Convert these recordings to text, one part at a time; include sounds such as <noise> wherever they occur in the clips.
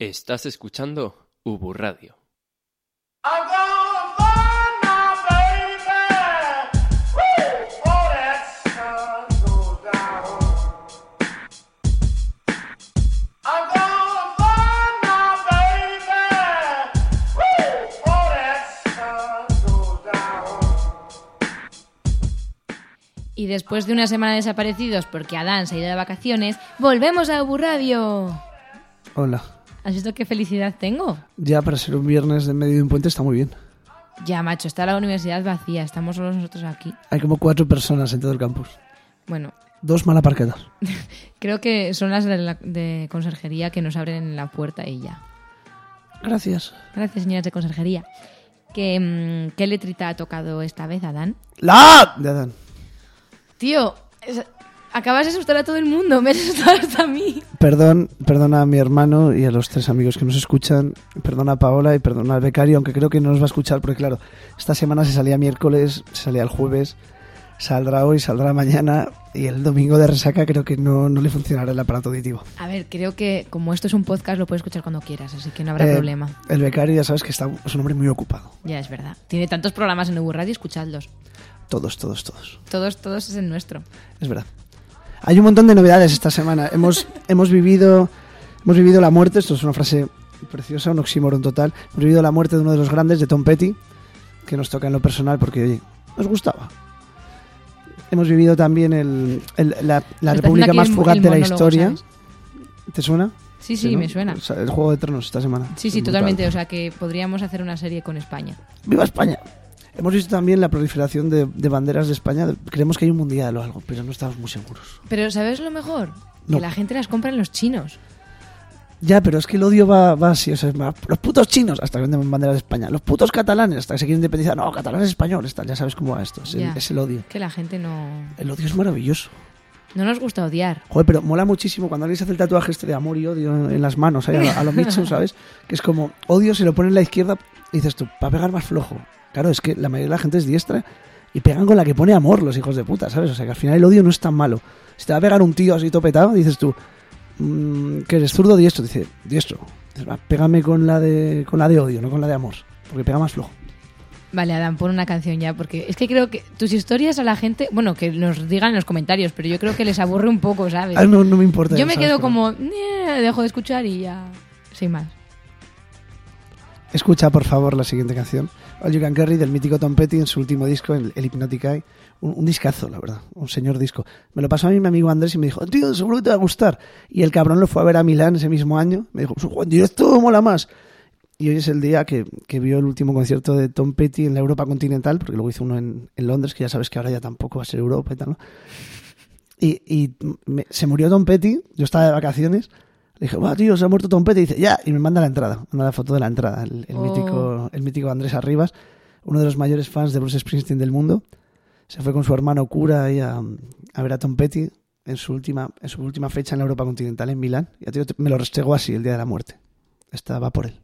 Estás escuchando Ubu Radio. Y después de una semana desaparecidos porque Adán se ha ido de vacaciones, volvemos a Ubu Radio. Hola. ¿Has visto qué felicidad tengo? Ya para ser un viernes de medio de un puente está muy bien. Ya, macho, está la universidad vacía, estamos solos nosotros aquí. Hay como cuatro personas en todo el campus. Bueno, Dos mal aparcadas. <laughs> creo que son las de, la- de conserjería que nos abren la puerta y ya. Gracias. Gracias, señoras de conserjería. ¿Qué, mm, ¿Qué letrita ha tocado esta vez, Adán? ¡La! De Adán. Tío, acabas de asustar a todo el mundo, me has asustado hasta a mí. Perdón, perdona a mi hermano y a los tres amigos que nos escuchan. Perdona a Paola y perdona al becario, aunque creo que no nos va a escuchar porque, claro, esta semana se salía miércoles, se salía el jueves, saldrá hoy, saldrá mañana y el domingo de resaca creo que no, no le funcionará el aparato auditivo. A ver, creo que como esto es un podcast lo puedes escuchar cuando quieras, así que no habrá Eh, problema. El becario ya sabes que está, es un hombre muy ocupado. Ya es verdad. Tiene tantos programas en Ubu Radio, escuchadlos. Todos, todos, todos. Todos, todos es el nuestro. Es verdad. Hay un montón de novedades esta semana. Hemos, <laughs> hemos, vivido, hemos vivido la muerte, esto es una frase preciosa, un oxímoron total. Hemos vivido la muerte de uno de los grandes, de Tom Petty, que nos toca en lo personal porque, oye, nos gustaba. Hemos vivido también el, el- la, república más fugaz de la historia. ¿sabes? ¿Te suena? Sí, sí, ¿no? me suena. O sea, el Juego de Tronos esta semana. Sí, sí, brutal. totalmente. O sea que podríamos hacer una serie con España. ¡Viva España! Hemos visto también la proliferación de, de banderas de España. Creemos que hay un mundial o algo, pero no estamos muy seguros. Pero ¿sabes lo mejor? No. Que la gente las compra en los chinos. Ya, pero es que el odio va, va así. O sea, es más, los putos chinos, hasta que venden banderas de España. Los putos catalanes, hasta que se quieren independizar. No, catalanes españoles, tal. Ya sabes cómo va esto. Es, el, es el odio. Que la gente no... El odio es maravilloso. No nos gusta odiar. Joder, pero mola muchísimo cuando alguien se hace el tatuaje este de amor y odio en las manos, a, lo- a lo Mitchum, <laughs> ¿sabes? Que es como odio se lo pone en la izquierda y dices tú, para pegar más flojo. Claro, es que la mayoría de la gente es diestra y pegan con la que pone amor los hijos de puta, ¿sabes? O sea que al final el odio no es tan malo. Si te va a pegar un tío así topetado, dices tú, mm, que eres zurdo diestro, dice, diestro. Dices, va, pégame con la de con la de odio, no con la de amor, porque pega más flojo. Vale, Adán, pon una canción ya, porque es que creo que tus historias a la gente, bueno, que nos digan en los comentarios, pero yo creo que les aburre un poco, ¿sabes? Ah, no, no me importa. yo me quedo como, dejo de escuchar y ya, sin más. Escucha, por favor, la siguiente canción. All You Can Carry del mítico Tom Petty en su último disco, el, el Hypnotic Eye. Un, un discazo, la verdad. Un señor disco. Me lo pasó a mí mi amigo Andrés y me dijo, tío, seguro que te va a gustar. Y el cabrón lo fue a ver a Milán ese mismo año. Me dijo, "Joder, en directo mola más. Y hoy es el día que, que vio el último concierto de Tom Petty en la Europa continental, porque luego hizo uno en, en Londres, que ya sabes que ahora ya tampoco va a ser Europa y tal, ¿no? Y, y me- se murió Tom Petty, yo estaba de vacaciones, le dije, va, tío, se ha muerto Tom Petty, y dice, ya, y me manda la entrada, manda la foto de la entrada, el, el Oh. mítico, el mítico Andrés Arribas, uno de los mayores fans de Bruce Springsteen del mundo, se fue con su hermano cura ahí a, a ver a Tom Petty en su última, en su última fecha en la Europa continental, en Milán, y a tío, me lo restregó así el día de la muerte. Estaba por él.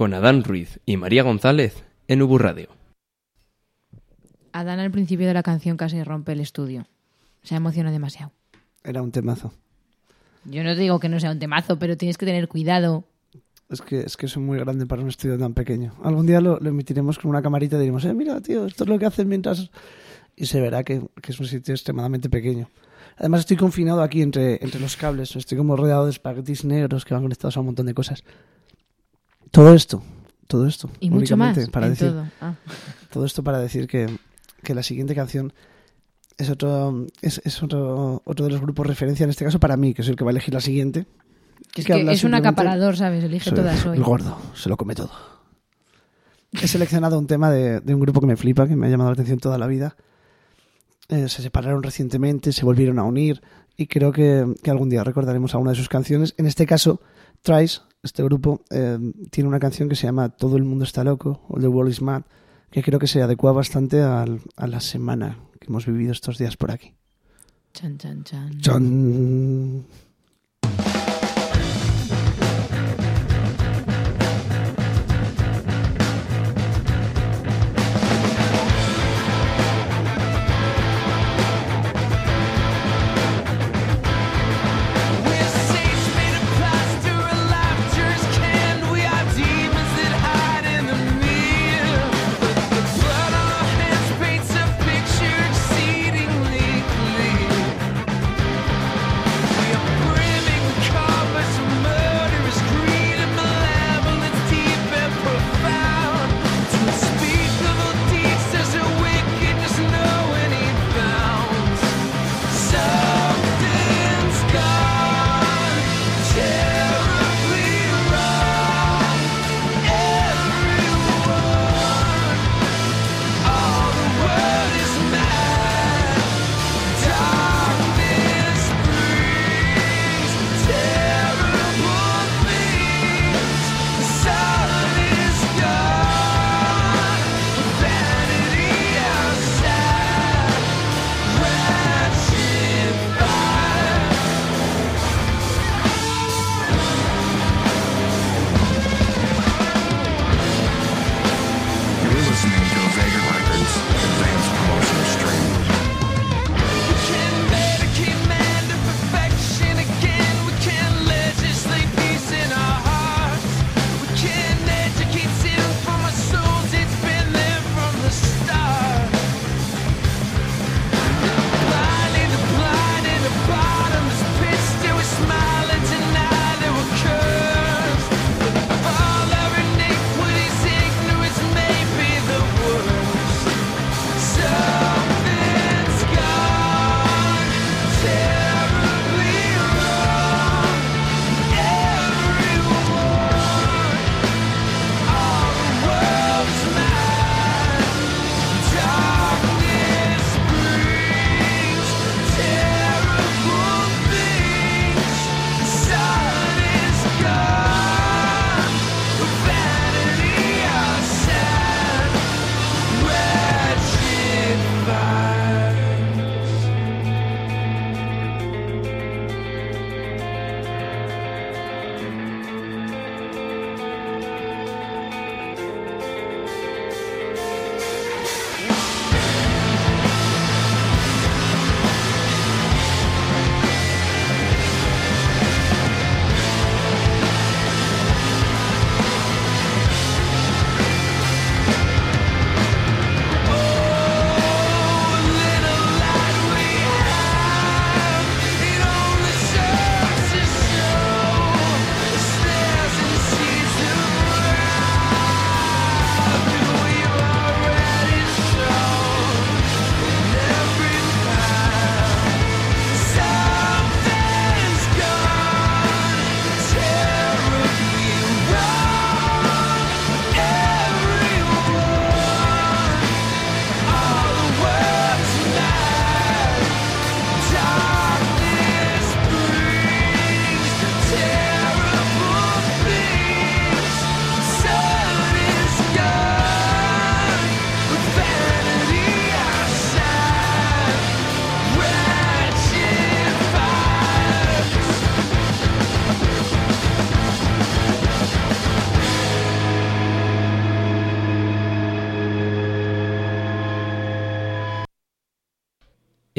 Con Adán Ruiz y María González en Ubu Radio. Adán al principio de la canción casi rompe el estudio. Se emociona demasiado. Era un temazo. Yo no te digo que no sea un temazo, pero tienes que tener cuidado. Es que, es que es muy grande para un estudio tan pequeño. Algún día lo, lo emitiremos con una camarita y diremos, eh, mira, tío, esto es lo que hacen mientras... Y se verá que, que es un sitio extremadamente pequeño. Además estoy confinado aquí entre, entre los cables. Estoy como rodeado de espaguetis negros que van conectados a un montón de cosas. Todo esto, todo esto. Y mucho más. Para en decir, todo. Ah. <laughs> todo esto para decir que, que la siguiente canción es otro es, es otro, otro de los grupos referencia, en este caso para mí, que soy el que va a elegir la siguiente. Es que un acaparador, ¿sabes? Elige todas hoy. El gordo, se lo come todo. He seleccionado un tema de, de un grupo que me flipa, que me ha llamado la atención toda la vida. Eh, se separaron recientemente, se volvieron a unir y creo que, que algún día recordaremos alguna de sus canciones. En este caso, Trice, este grupo, eh, tiene una canción que se llama Todo el mundo está loco o The World is Mad, que creo que se adecua bastante al- a la semana que hemos vivido estos días por aquí. Chan, chan, chan. John.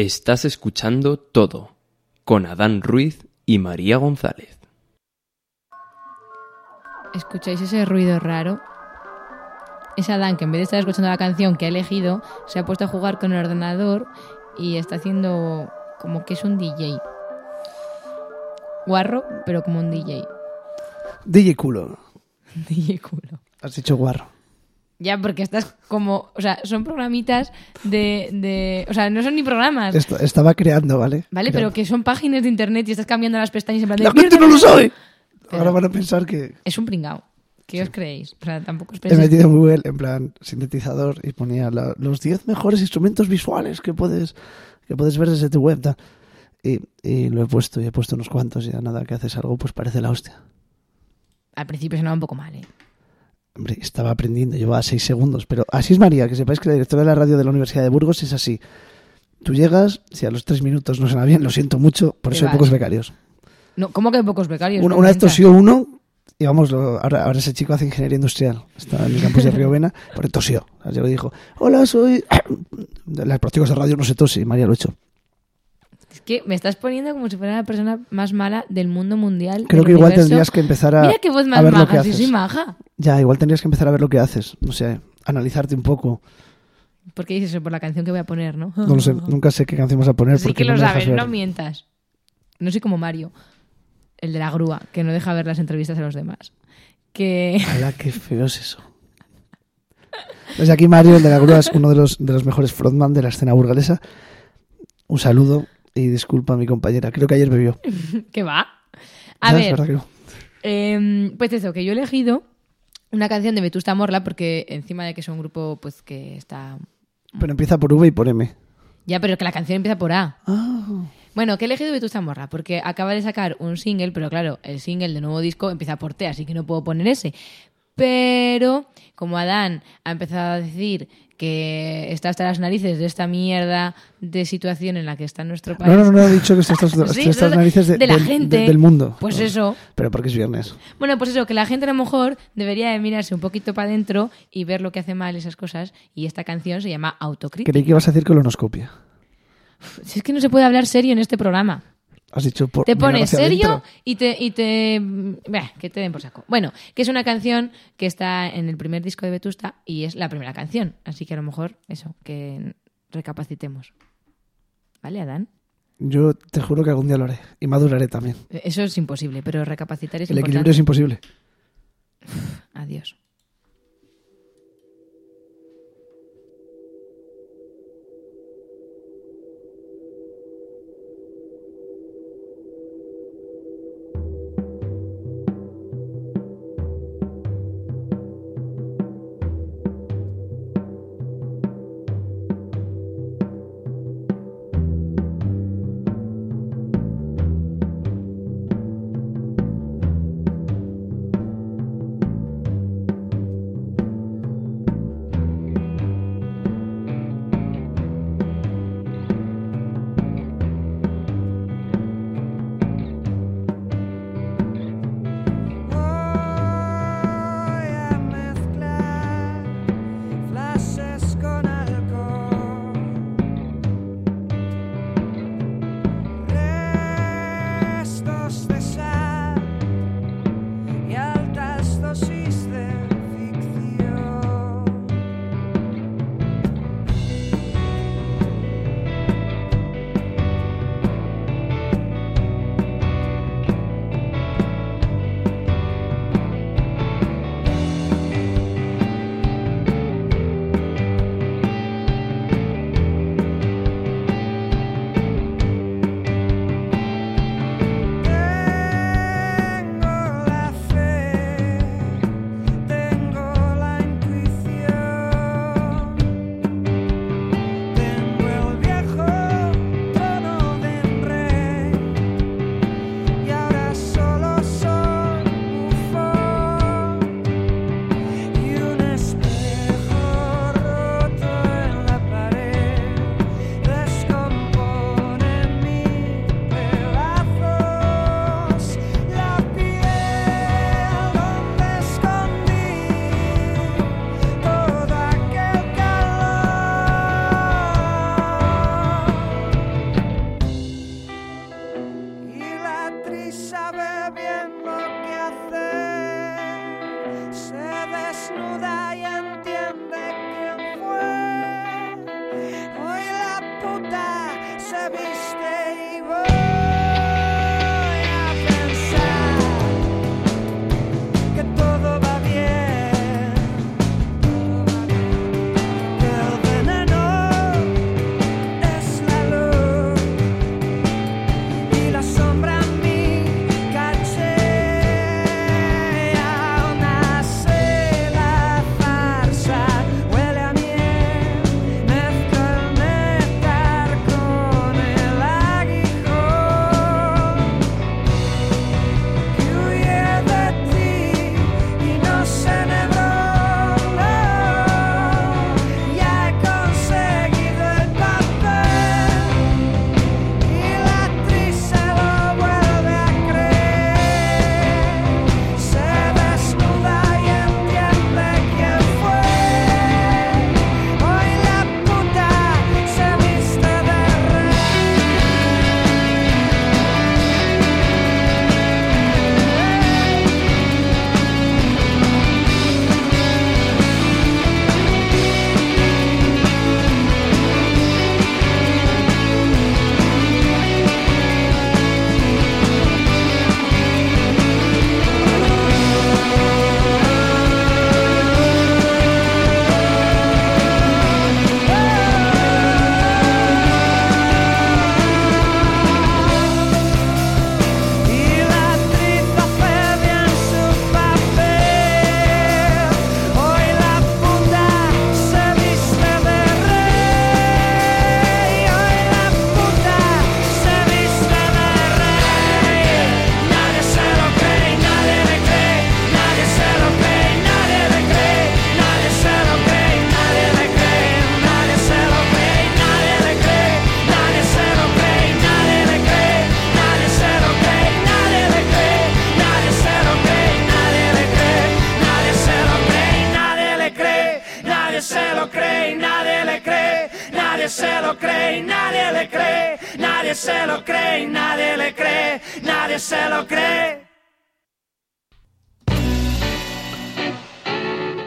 Estás escuchando todo con Adán Ruiz y María González. ¿Escucháis ese ruido raro? Es Adán que en vez de estar escuchando la canción que ha elegido, se ha puesto a jugar con el ordenador y está haciendo como que es un DJ. Guarro, pero como un DJ. DJ culo. <laughs> DJ culo. Has dicho guarro. Ya, porque estás como. O sea, son programitas de. de o sea, no son ni programas. Esto- estaba creando, ¿vale? ¿Vale? Creando. Pero que son páginas de internet y estás cambiando las pestañas en plan de. ¡La gente no lo sabe! Pero- Ahora van a pensar que Es un pringao. ¿Qué os creéis? O sea, tampoco os he penséis. metido en Google, en plan, sintetizador, y ponía la- los 10 mejores instrumentos visuales que puedes, que puedes ver desde tu web. Y, y lo he puesto, y he puesto unos cuantos, y ya nada, que haces algo, pues parece la hostia. Al principio sonaba un poco mal, ¿eh? Hombre, estaba aprendiendo, llevaba seis segundos, pero así es María, que sepáis que la directora de la radio de la Universidad de Burgos es así. Tú llegas, si a los tres minutos no suena bien, lo siento mucho, por eso hay pocos becarios. No, ¿Cómo que hay pocos becarios? Una, No una vez tosió uno, y vamos, ahora, ahora ese chico hace ingeniería industrial, está en el campus de Río Vena, pero tosió. Llegó y dijo, hola, soy... <coughs> Las prácticas de radio no se tose, y María lo ha hecho. Es que me estás poniendo como si fuera la persona más mala del mundo mundial. Creo que igual universo. tendrías que empezar a, Mira qué voz más ver lo que maja, si haces. soy maja. Ya, igual tendrías que empezar a ver lo que haces, no sé, analizarte un poco. ¿Por qué dices eso? Por la canción que voy a poner, ¿no? No lo sé, <laughs> nunca sé qué canción vas a poner Sí porque que no lo sabes, no mientas. No soy como Mario, el de la grúa, que no deja ver las entrevistas a los demás. Que <laughs> Ojalá, qué feo es eso. Desde aquí Mario, el de la grúa, es uno de los, de los mejores frontman de la escena burgalesa. Un saludo y disculpa a mi compañera. Creo que ayer bebió. <laughs> ¿Qué va? A es ver, que no. em, pues eso, que yo he elegido una canción de Vetusta Morla porque encima de que es un grupo pues que está... Pero empieza por V y por M. Ya, pero que la canción empieza por A. Ah, Bueno, que he elegido Vetusta Morla porque acaba de sacar un single, pero claro, el single de nuevo disco empieza por T, así que no puedo poner ese. Pero como Adán ha empezado a decir que está hasta las narices de esta mierda de situación en la que está nuestro país. no, no, no, he dicho que <laughs> Sí, estas de- narices de, de la del- gente. de- del mundo. Pues No, eso. Pero porque es viernes. Bueno, pues eso, que la gente a lo mejor debería de mirarse un poquito para adentro y ver lo que hace mal esas cosas. Y esta canción se llama Autocrítica. Creí que ibas a decir colonoscopia. Si es que no se puede hablar serio en este programa. Has dicho por. Te pones serio y te, y te. bah, que te den por saco. Bueno, que es una canción que está en el primer disco de Vetusta y es la primera canción. Así que a lo mejor, eso, que recapacitemos. ¿Vale, Adán? Yo te juro que algún día lo haré. Y maduraré también. Eso es imposible, pero recapacitar es El importante. equilibrio es imposible. Adiós.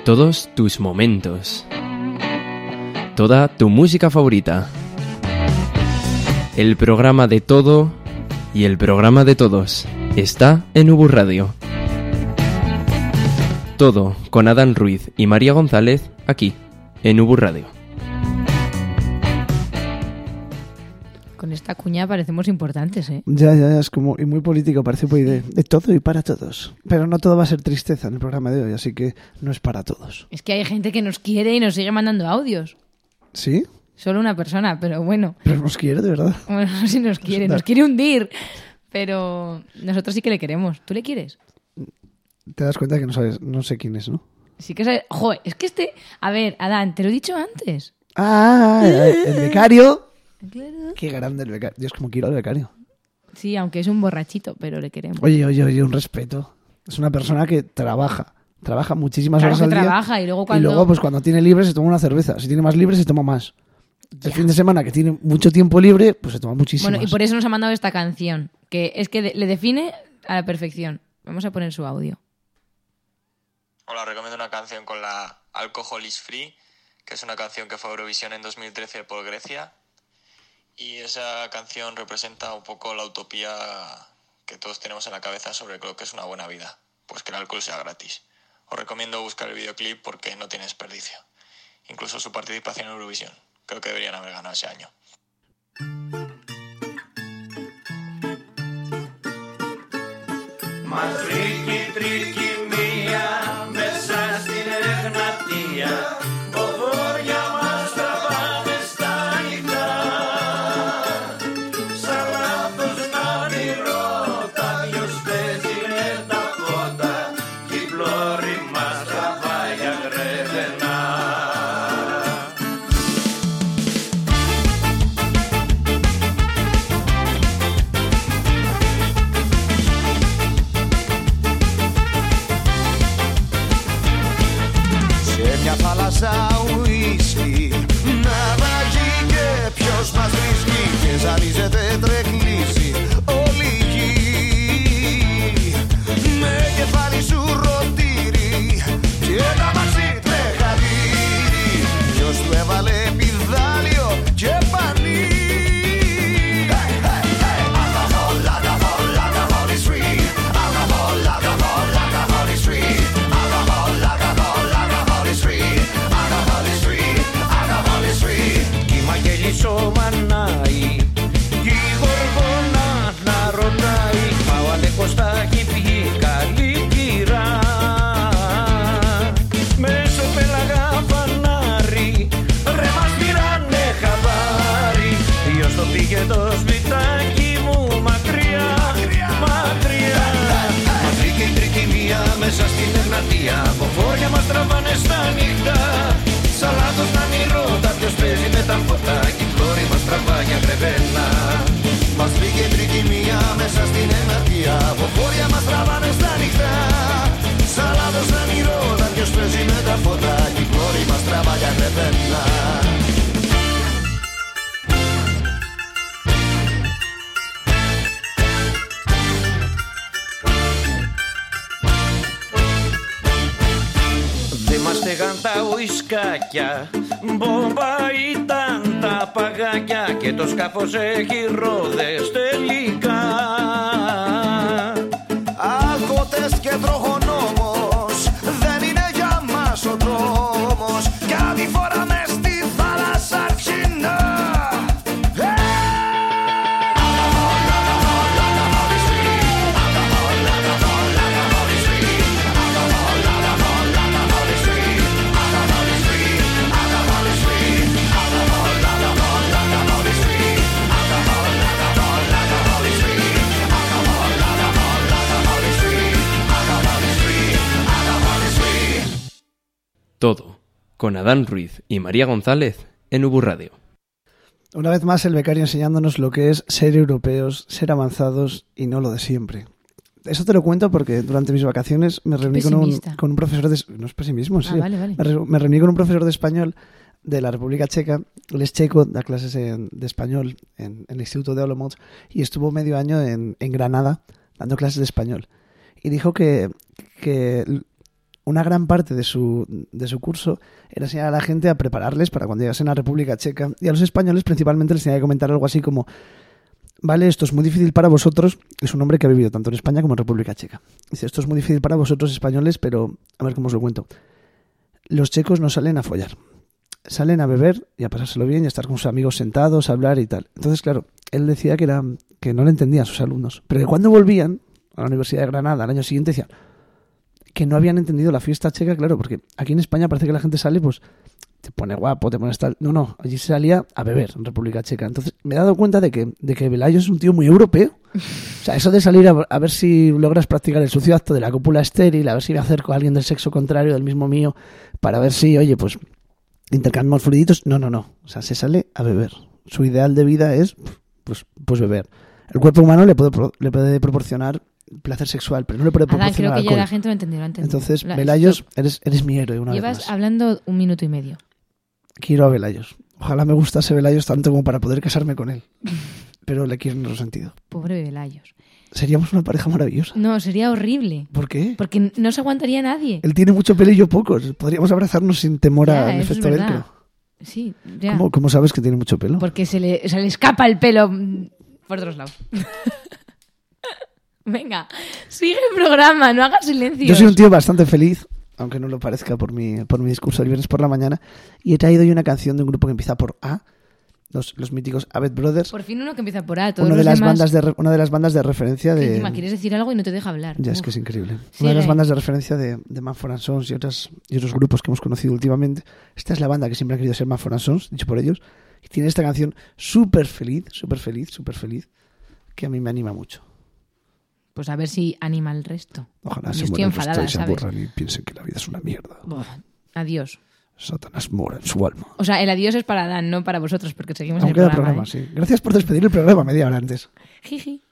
Todos tus momentos. Toda tu música favorita. El programa de todo y el programa de todos está en Ubu Radio. Todo con Adán Ruiz y María González aquí en Ubu Radio. Esta cuña parecemos importantes, ¿eh? Ya, ya, ya, es como y muy político, parece muy de, de todo y para todos. Pero no todo va a ser tristeza en el programa de hoy, así que no es para todos. Es que hay gente que nos quiere y nos sigue mandando audios. ¿Sí? Solo una persona, pero bueno. Pero nos quiere, de verdad. <laughs> Bueno, no sé si nos quiere, nos quiere hundir. Pero nosotros sí que le queremos. ¿Tú le quieres? Te das cuenta que no sabes, no sé quién es, ¿no? Sí que sabes. Joder, es que este. A ver, Adán, te lo he dicho antes. Ah, el becario. Qué grande el becario. Dios, como quiero al becario. Sí, aunque es un borrachito, pero le queremos. Oye, oye, oye, un respeto. Es una persona que trabaja. Trabaja muchísimas Claro horas al día. trabaja y luego cuando- Y luego, pues cuando tiene libre, se toma una cerveza. Si tiene más libre, se toma más. El fin de semana, que tiene mucho tiempo libre, pues se toma muchísimo. Bueno, y por eso nos ha mandado esta canción, que es que le define a la perfección. Vamos a poner su audio. Os recomiendo una canción con la Alcohol is Free, que es una canción que fue a Eurovisión en 2013 por Grecia. Y esa canción representa un poco la utopía que todos tenemos en la cabeza sobre lo que es una buena vida, pues que el alcohol sea gratis. Os recomiendo buscar el videoclip porque no tiene desperdicio. Incluso su participación en Eurovisión. Creo que deberían haber ganado ese año. Más. Ουισκάκια Μπόμπα ήταν τα παγάκια Και το σκάφος έχει ρόδες τελικά con Adán Ruiz y María González en Ubu Radio. Una vez más el becario enseñándonos lo que es ser europeos, ser avanzados y no lo de siempre. Eso te lo cuento porque durante mis vacaciones me reuní con un, con un profesor de... No es pesimismo, sí. Ah, vale, vale. Me, re- me reuní con un profesor de español de la República Checa. Él es checo, da clases en- de español en, en el Instituto de Olomouc y estuvo medio año en, en Granada dando clases de español. Y dijo que, que una gran parte de su, de su curso era enseñar a la gente a prepararles para cuando llegasen a la República Checa. Y a los españoles principalmente les tenía que comentar algo así como, vale, esto es muy difícil para vosotros, es un hombre que ha vivido tanto en España como en República Checa. Dice, esto es muy difícil para vosotros españoles, pero a ver cómo os lo cuento. Los checos no salen a follar. Salen a beber y a pasárselo bien y a estar con sus amigos sentados, a hablar y tal. Entonces, claro, él decía que, era, que no le entendían sus alumnos. Pero que cuando volvían a la Universidad de Granada al año siguiente decían que no habían entendido la fiesta checa, claro, porque aquí en España parece que la gente sale, pues te pone guapo, te pones tal. No, no, allí se salía a beber en República Checa. Entonces me he dado cuenta de que, de que Velayo es un tío muy europeo. O sea, eso de salir a, ver si logras practicar el sucio acto de la cópula estéril, a ver si me acerco a alguien del sexo contrario, del mismo mío, para ver si, oye, pues intercambiamos fluiditos. No, no, no. O sea, se sale a beber. Su ideal de vida es, pues, pues beber. El cuerpo humano le puede, le puede proporcionar placer sexual, pero no le puede Adán, creo que ya alcohol. la gente lo entendió, lo ha entendido. Entonces, La- Velayos, eres, eres mi héroe una Llevas vez más. hablando un minuto y medio. Quiero a Velayos. Ojalá me gustase Velayos tanto como para poder casarme con él. <laughs> Pero le quiero en otro sentido. Pobre Velayos. Seríamos una pareja maravillosa. No, sería horrible. ¿Por qué? Porque no se aguantaría nadie. Él tiene mucho pelo y yo pocos. Podríamos abrazarnos sin temor Ya, al efecto velcro. Sí, ya. ¿Cómo, cómo sabes que tiene mucho pelo? Porque se le, se le escapa el pelo por otros lados. <laughs> Venga, sigue el programa, no hagas silencio. Yo soy un tío bastante feliz, aunque no lo parezca por mi, por mi discurso el viernes por la mañana. Y he traído hoy una canción de un grupo que empieza por A, los, los míticos Avet Brothers. Por fin uno que empieza por A, todos Una de, los las demás... bandas de, re- una de las bandas de referencia que de... encima quieres decir algo y no te deja hablar. Ya es Uf. que es increíble. Una Sigue. de las bandas de referencia de, de Manford and Sons y, otras, y otros grupos que hemos conocido últimamente. Esta es la banda que siempre ha querido ser Manford and Sons, dicho por ellos. Y tiene esta canción súper feliz, súper feliz, súper feliz, que a mí me anima mucho. Pues a ver si anima el resto. Ojalá Yo se estoy enfadada, y se ¿sabes? aburran y piensen que la vida es una mierda. Buah, Adiós. Satanás mora en su alma. O sea, el adiós es para Dan, no para vosotros, porque seguimos Aún en el queda programa. programa, ¿eh? sí. Gracias por despedir el programa media hora antes. Jiji.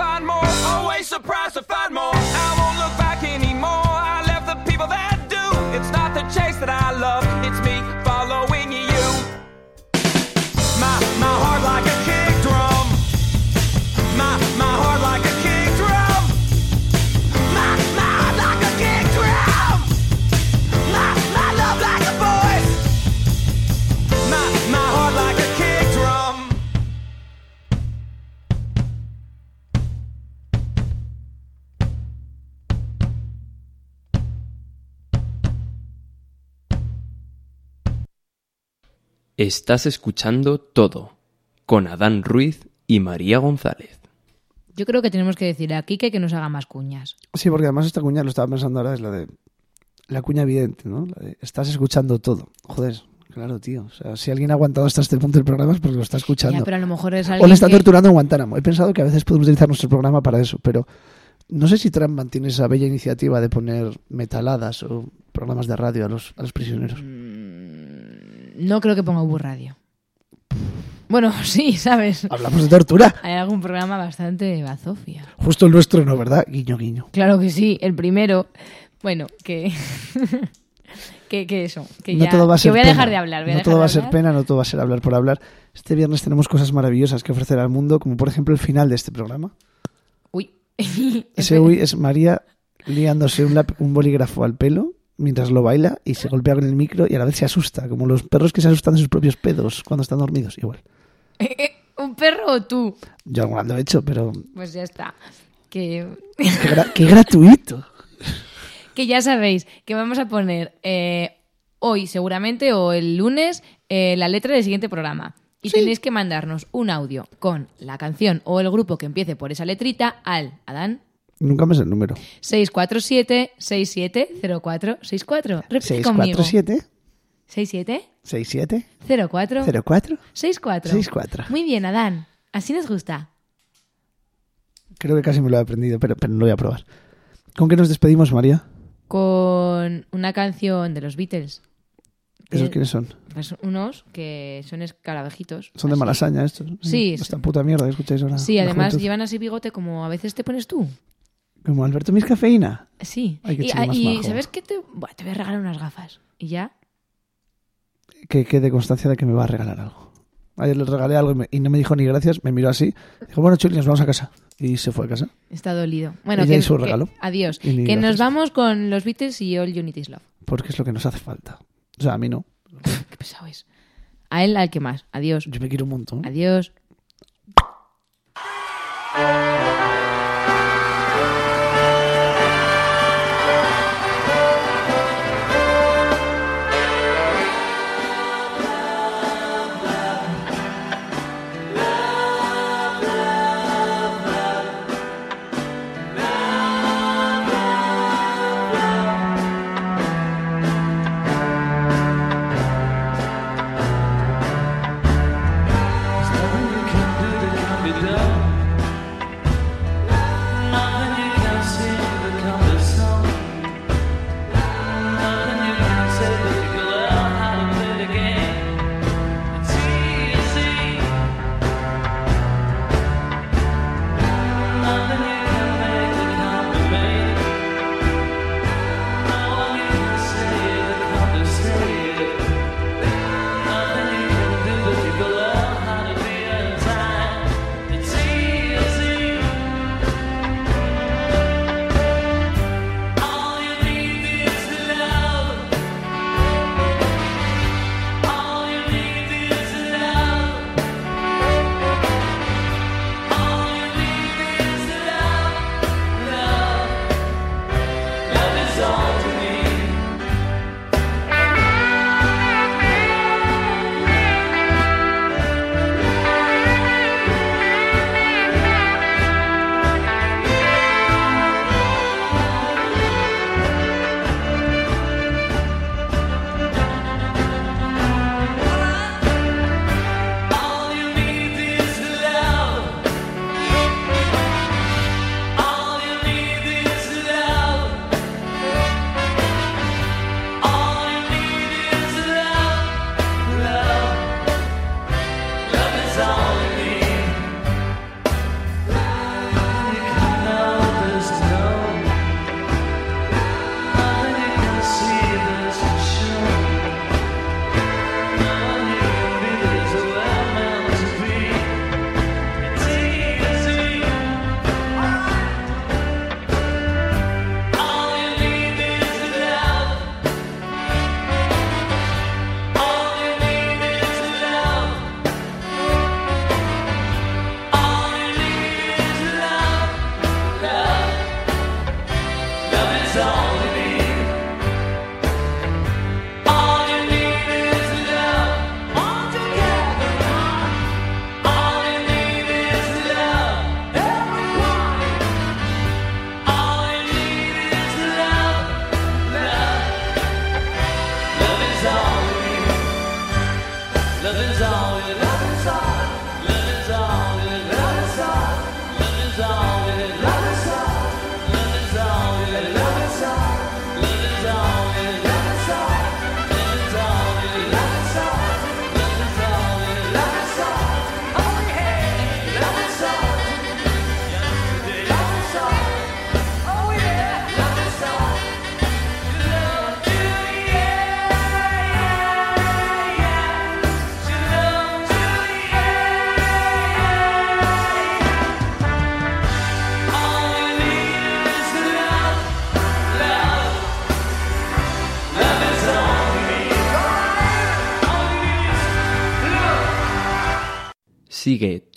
find more. Estás escuchando todo con Adán Ruiz y María González. Yo creo que tenemos que decir a Kike que nos haga más cuñas. Sí, porque además esta cuña, lo estaba pensando ahora, es la de la cuña evidente, ¿no? La de, estás escuchando todo. Joder, claro, tío. O sea, si alguien ha aguantado hasta este punto del programa es porque lo está escuchando. Ya, pero a lo mejor es o alguien le está que- torturando en Guantánamo. He pensado que a veces podemos utilizar nuestro programa para eso, pero no sé si Trump mantiene esa bella iniciativa de poner metaladas o programas de radio a los, a los prisioneros. No creo que ponga Ubu Radio. Bueno, <laughs> sí, ¿sabes? Hablamos de tortura. Hay algún programa bastante bazofia. Justo el nuestro no, ¿verdad? Guiño, guiño. Claro que sí, el primero. Bueno, que. <laughs> que, que eso. Que no ya. todo va a que ser voy a pena. dejar de hablar. voy a no todo va a ser hablar. pena, no todo va a ser hablar por hablar. Este viernes tenemos cosas maravillosas que ofrecer al mundo, como por ejemplo el final de este programa. Uy. <laughs> Ese uy es María liándose un bolígrafo al pelo mientras lo baila y se golpea con el micro y a la vez se asusta, como los perros que se asustan de sus propios pedos cuando están dormidos. Igual. <laughs> ¿Un perro o tú? Yo alguna lo he hecho, pero Pues ya está. Que. qué, gra- qué gratuito. <laughs> que ya sabéis que vamos a poner eh, hoy seguramente o el lunes eh, la letra del siguiente programa. Y tenéis que mandarnos un audio con la canción o el grupo que empiece por esa letrita al Adán Nunca me sé el número. 647-670464. Repite conmigo. 647 67 67 04 04 64. 64. Muy bien, Adán. Así nos gusta. Creo que casi me lo he aprendido, pero, pero no lo voy a probar. ¿Con qué nos despedimos, María? Con una canción de los Beatles. ¿Esos quiénes son? Pues unos que son escarabajitos. Son de malasaña estos. Sí. Esta puta mierda que escucháis ahora. Sí, además juventud. llevan así bigote como a veces te pones tú. Como Alberto Mis Cafeína. Sí. Ay, y más y. ¿sabes qué? Te... Buah, te voy a regalar unas gafas. Y ya. Que quede constancia de que me va a regalar algo. Ayer le regalé algo y, me- y no me dijo ni gracias. Me miró así. Dijo, bueno, Chuli, nos vamos a casa. Y se fue a casa. Está dolido. Bueno, que, su que- regalo. adiós. Que nos vamos con los Beatles y All You Need Is Love. Porque es lo que nos hace falta. O sea, a mí no. <laughs> Qué pesado es. A él, al que más. Adiós. Yo me quiero un montón. Adiós.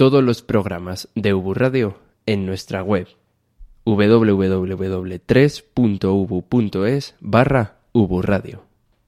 Todos los programas de Ubu Radio en nuestra web www.3.ubu.es barra Ubu.